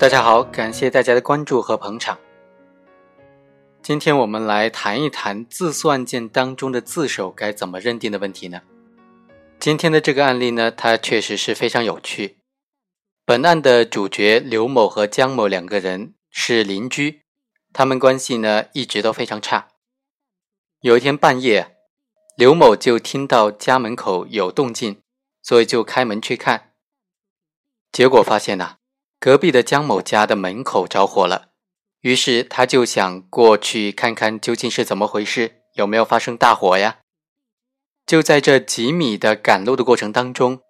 大家好，感谢大家的关注和捧场。今天我们来谈一谈自诉案件当中的自首该怎么认定的问题呢？今天的这个案例呢，它确实是非常有趣。本案的主角刘某和江某两个人是邻居，他们关系呢一直都非常差。有一天半夜，刘某就听到家门口有动静，所以就开门去看。结果发现呐，隔壁的江某家的门口着火了。于是他就想过去看看究竟是怎么回事，有没有发生大火呀？就在这几米的赶路的过程当中，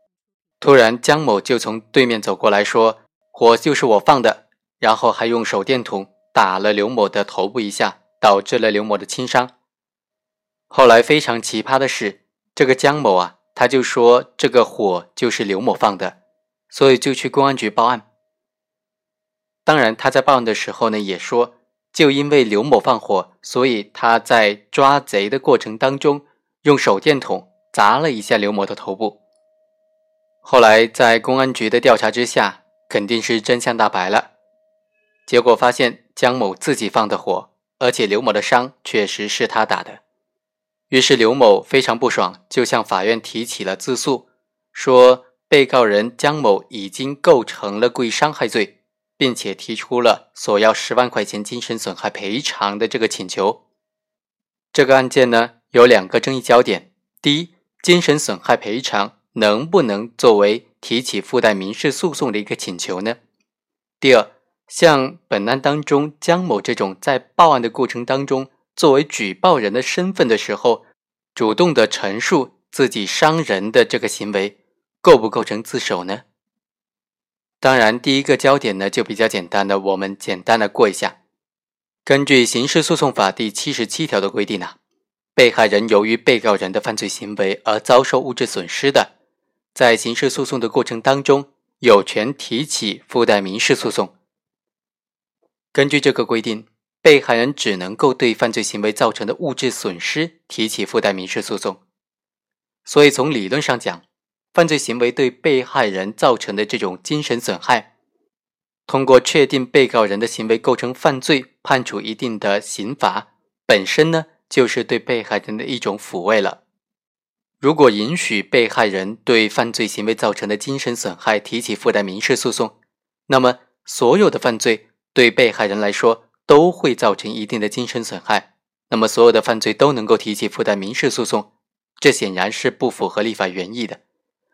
突然江某就从对面走过来说：“火就是我放的。”然后还用手电筒打了刘某的头部一下，导致了刘某的轻伤。后来非常奇葩的是，这个江某啊，他就说这个火就是刘某放的，所以就去公安局报案。当然，他在报案的时候呢，也说，就因为刘某放火，所以他在抓贼的过程当中，用手电筒砸了一下刘某的头部。后来在公安局的调查之下，肯定是真相大白了。结果发现江某自己放的火，而且刘某的伤确实是他打的。于是刘某非常不爽，就向法院提起了自诉，说被告人江某已经构成了故意伤害罪。并且提出了索要十万块钱精神损害赔偿的这个请求。这个案件呢有两个争议焦点：第一，精神损害赔偿能不能作为提起附带民事诉讼的一个请求呢？第二，像本案当中江某这种在报案的过程当中作为举报人的身份的时候，主动的陈述自己伤人的这个行为，构不构成自首呢？当然，第一个焦点呢就比较简单的，我们简单的过一下。根据刑事诉讼法第七十七条的规定呢，被害人由于被告人的犯罪行为而遭受物质损失的，在刑事诉讼的过程当中，有权提起附带民事诉讼。根据这个规定，被害人只能够对犯罪行为造成的物质损失提起附带民事诉讼。所以从理论上讲，犯罪行为对被害人造成的这种精神损害，通过确定被告人的行为构成犯罪，判处一定的刑罚，本身呢就是对被害人的一种抚慰了。如果允许被害人对犯罪行为造成的精神损害提起附带民事诉讼，那么所有的犯罪对被害人来说都会造成一定的精神损害，那么所有的犯罪都能够提起附带民事诉讼，这显然是不符合立法原意的。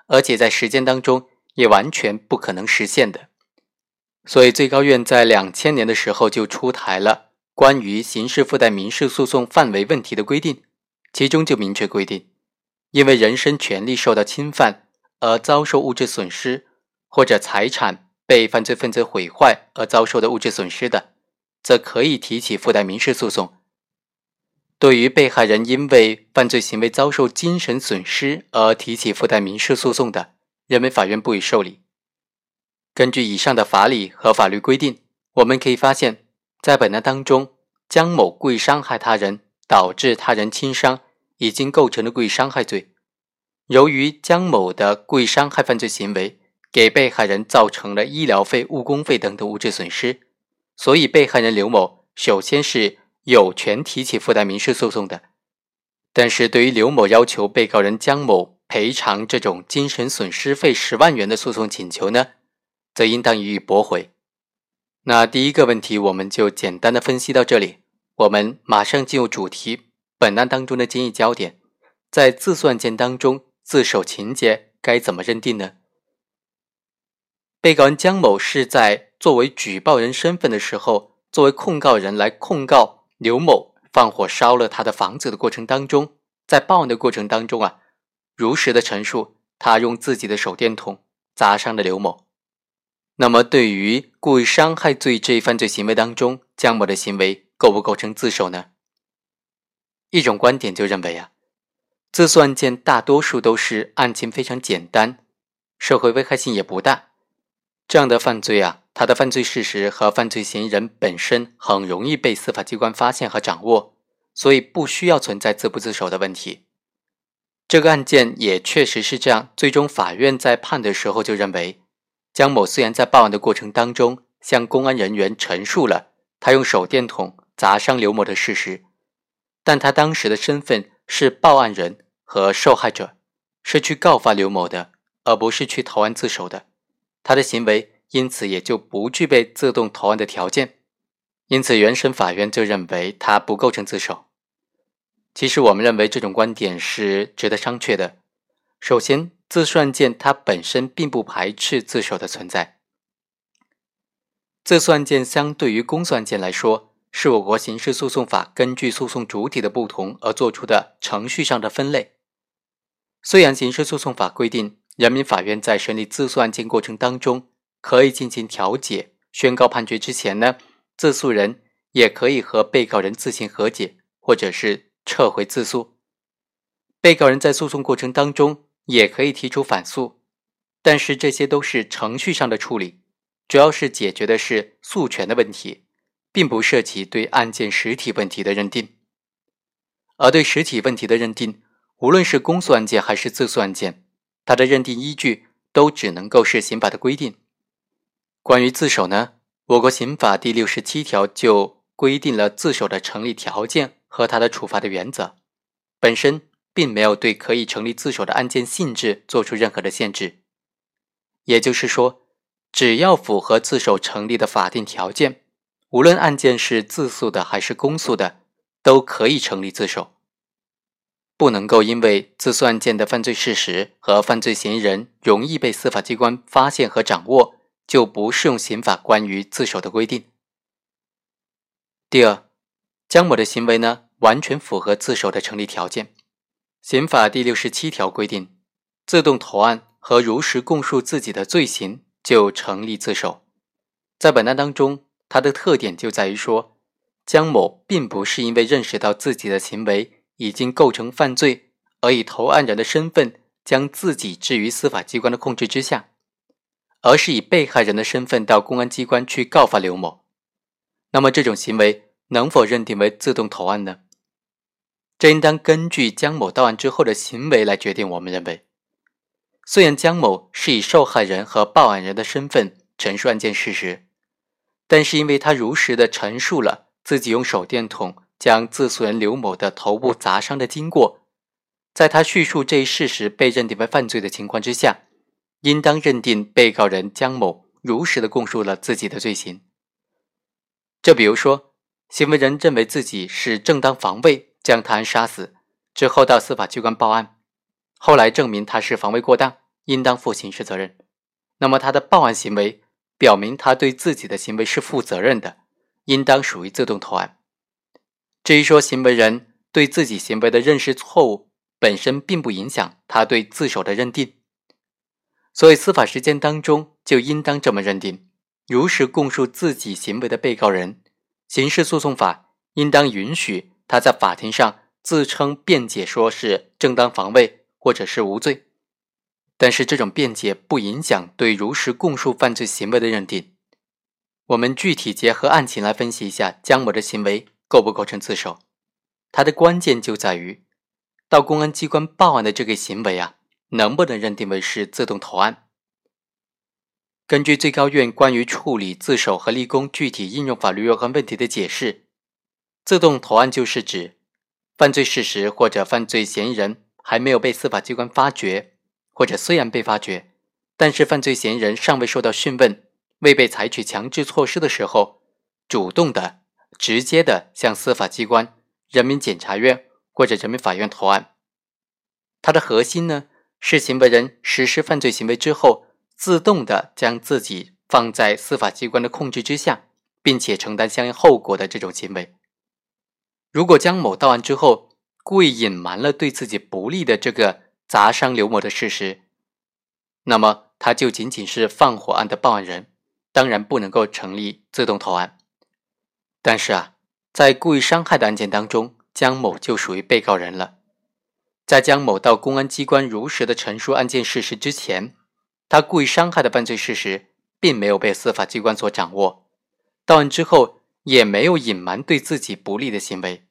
而且在时间当中也完全不可能实现的，所以最高院在两千年的时候就出台了关于刑事附带民事诉讼范围问题的规定，其中就明确规定，因为人身权利受到侵犯而遭受物质损失，或者财产被犯罪分子毁坏而遭受的物质损失的，则可以提起附带民事诉讼。对于被害人因为犯罪行为遭受精神损失而提起附带民事诉讼的，人民法院不予受理。根据以上的法理和法律规定，我们可以发现，在本案当中，江某故意伤害他人，导致他人轻伤，已经构成了故意伤害罪。由于江某的故意伤害犯罪行为给被害人造成了医疗费、误工费等等物质损失，所以被害人刘某首先是。有权提起附带民事诉讼的，但是对于刘某要求被告人江某赔偿这种精神损失费十万元的诉讼请求呢，则应当予以驳回。那第一个问题，我们就简单的分析到这里。我们马上进入主题，本案当中的争议焦点，在自诉案件当中，自首情节该怎么认定呢？被告人江某是在作为举报人身份的时候，作为控告人来控告。刘某放火烧了他的房子的过程当中，在报案的过程当中啊，如实的陈述他用自己的手电筒砸伤了刘某。那么，对于故意伤害罪这一犯罪行为当中，江某的行为构不构成自首呢？一种观点就认为啊，自诉案件大多数都是案情非常简单，社会危害性也不大，这样的犯罪啊。他的犯罪事实和犯罪嫌疑人本身很容易被司法机关发现和掌握，所以不需要存在自不自首的问题。这个案件也确实是这样。最终法院在判的时候就认为，江某虽然在报案的过程当中向公安人员陈述了他用手电筒砸伤刘某的事实，但他当时的身份是报案人和受害者，是去告发刘某的，而不是去投案自首的。他的行为因此也就不具备自动投案的条件，因此原审法院就认为他不构成自首。其实我们认为这种观点是值得商榷的。首先，自诉案件它本身并不排斥自首的存在。自诉案件相对于公诉案件来说，是我国刑事诉讼法根据诉讼主体的不同而做出的程序上的分类。虽然刑事诉讼法规定，人民法院在审理自诉案件过程当中，可以进行调解、宣告判决之前呢，自诉人也可以和被告人自行和解，或者是。撤回自诉，被告人在诉讼过程当中也可以提出反诉，但是这些都是程序上的处理，主要是解决的是诉权的问题，并不涉及对案件实体问题的认定。而对实体问题的认定，无论是公诉案件还是自诉案件，他的认定依据都只能够是刑法的规定。关于自首呢，我国刑法第六十七条就规定了自首的成立条件。和他的处罚的原则，本身并没有对可以成立自首的案件性质做出任何的限制。也就是说，只要符合自首成立的法定条件，无论案件是自诉的还是公诉的，都可以成立自首。不能够因为自诉案件的犯罪事实和犯罪嫌疑人容易被司法机关发现和掌握，就不适用刑法关于自首的规定。第二，江某的行为呢？完全符合自首的成立条件。刑法第六十七条规定，自动投案和如实供述自己的罪行就成立自首。在本案当中，它的特点就在于说，江某并不是因为认识到自己的行为已经构成犯罪，而以投案人的身份将自己置于司法机关的控制之下，而是以被害人的身份到公安机关去告发刘某。那么，这种行为能否认定为自动投案呢？这应当根据江某到案之后的行为来决定。我们认为，虽然江某是以受害人和报案人的身份陈述案件事实，但是因为他如实的陈述了自己用手电筒将自诉人刘某的头部砸伤的经过，在他叙述这一事实被认定为犯罪的情况之下，应当认定被告人江某如实的供述了自己的罪行。就比如说，行为人认为自己是正当防卫。将他人杀死之后，到司法机关报案，后来证明他是防卫过当，应当负刑事责任。那么他的报案行为表明他对自己的行为是负责任的，应当属于自动投案。至于说行为人对自己行为的认识错误，本身并不影响他对自首的认定。所以司法实践当中就应当这么认定：如实供述自己行为的被告人，刑事诉讼法应当允许。他在法庭上自称辩解，说是正当防卫或者是无罪，但是这种辩解不影响对如实供述犯罪行为的认定。我们具体结合案情来分析一下江某的行为构不构成自首。它的关键就在于到公安机关报案的这个行为啊，能不能认定为是自动投案？根据最高院关于处理自首和立功具体应用法律若干问题的解释。自动投案就是指，犯罪事实或者犯罪嫌疑人还没有被司法机关发觉，或者虽然被发觉，但是犯罪嫌疑人尚未受到讯问，未被采取强制措施的时候，主动的、直接的向司法机关、人民检察院或者人民法院投案。它的核心呢，是行为人实施犯罪行为之后，自动的将自己放在司法机关的控制之下，并且承担相应后果的这种行为。如果江某到案之后故意隐瞒了对自己不利的这个砸伤刘某的事实，那么他就仅仅是放火案的报案人，当然不能够成立自动投案。但是啊，在故意伤害的案件当中，江某就属于被告人了。在江某到公安机关如实的陈述案件事实之前，他故意伤害的犯罪事实并没有被司法机关所掌握。到案之后，也没有隐瞒对自己不利的行为。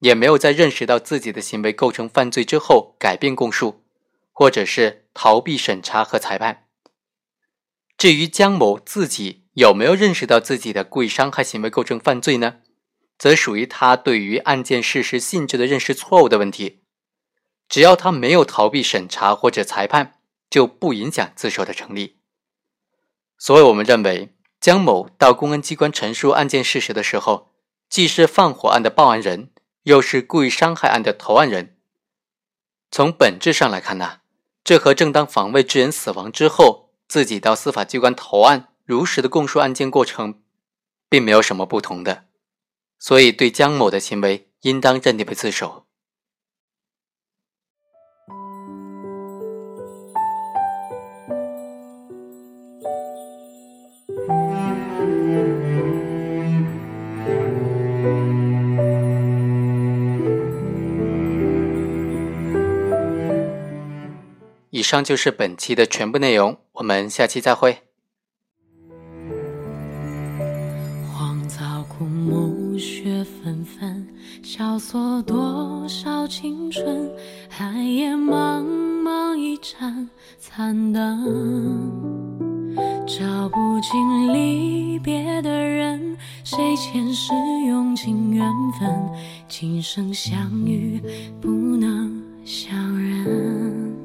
也没有在认识到自己的行为构成犯罪之后改变供述，或者是逃避审查和裁判。至于江某自己有没有认识到自己的故意伤害行为构成犯罪呢，则属于他对于案件事实性质的认识错误的问题。只要他没有逃避审查或者裁判，就不影响自首的成立。所以，我们认为江某到公安机关陈述案件事实的时候，既是放火案的报案人，又是故意伤害案的投案人。从本质上来看呢，这和正当防卫致人死亡之后自己到司法机关投案、如实的供述案件过程，并没有什么不同的。所以，对江某的行为应当认定为自首。以上就是本期的全部内容，我们下期再会。荒草枯木，雪纷纷，萧索多少青春，寒夜茫茫一盏残灯，照不尽离别的人，谁前世用尽缘分，今生相遇不能相认。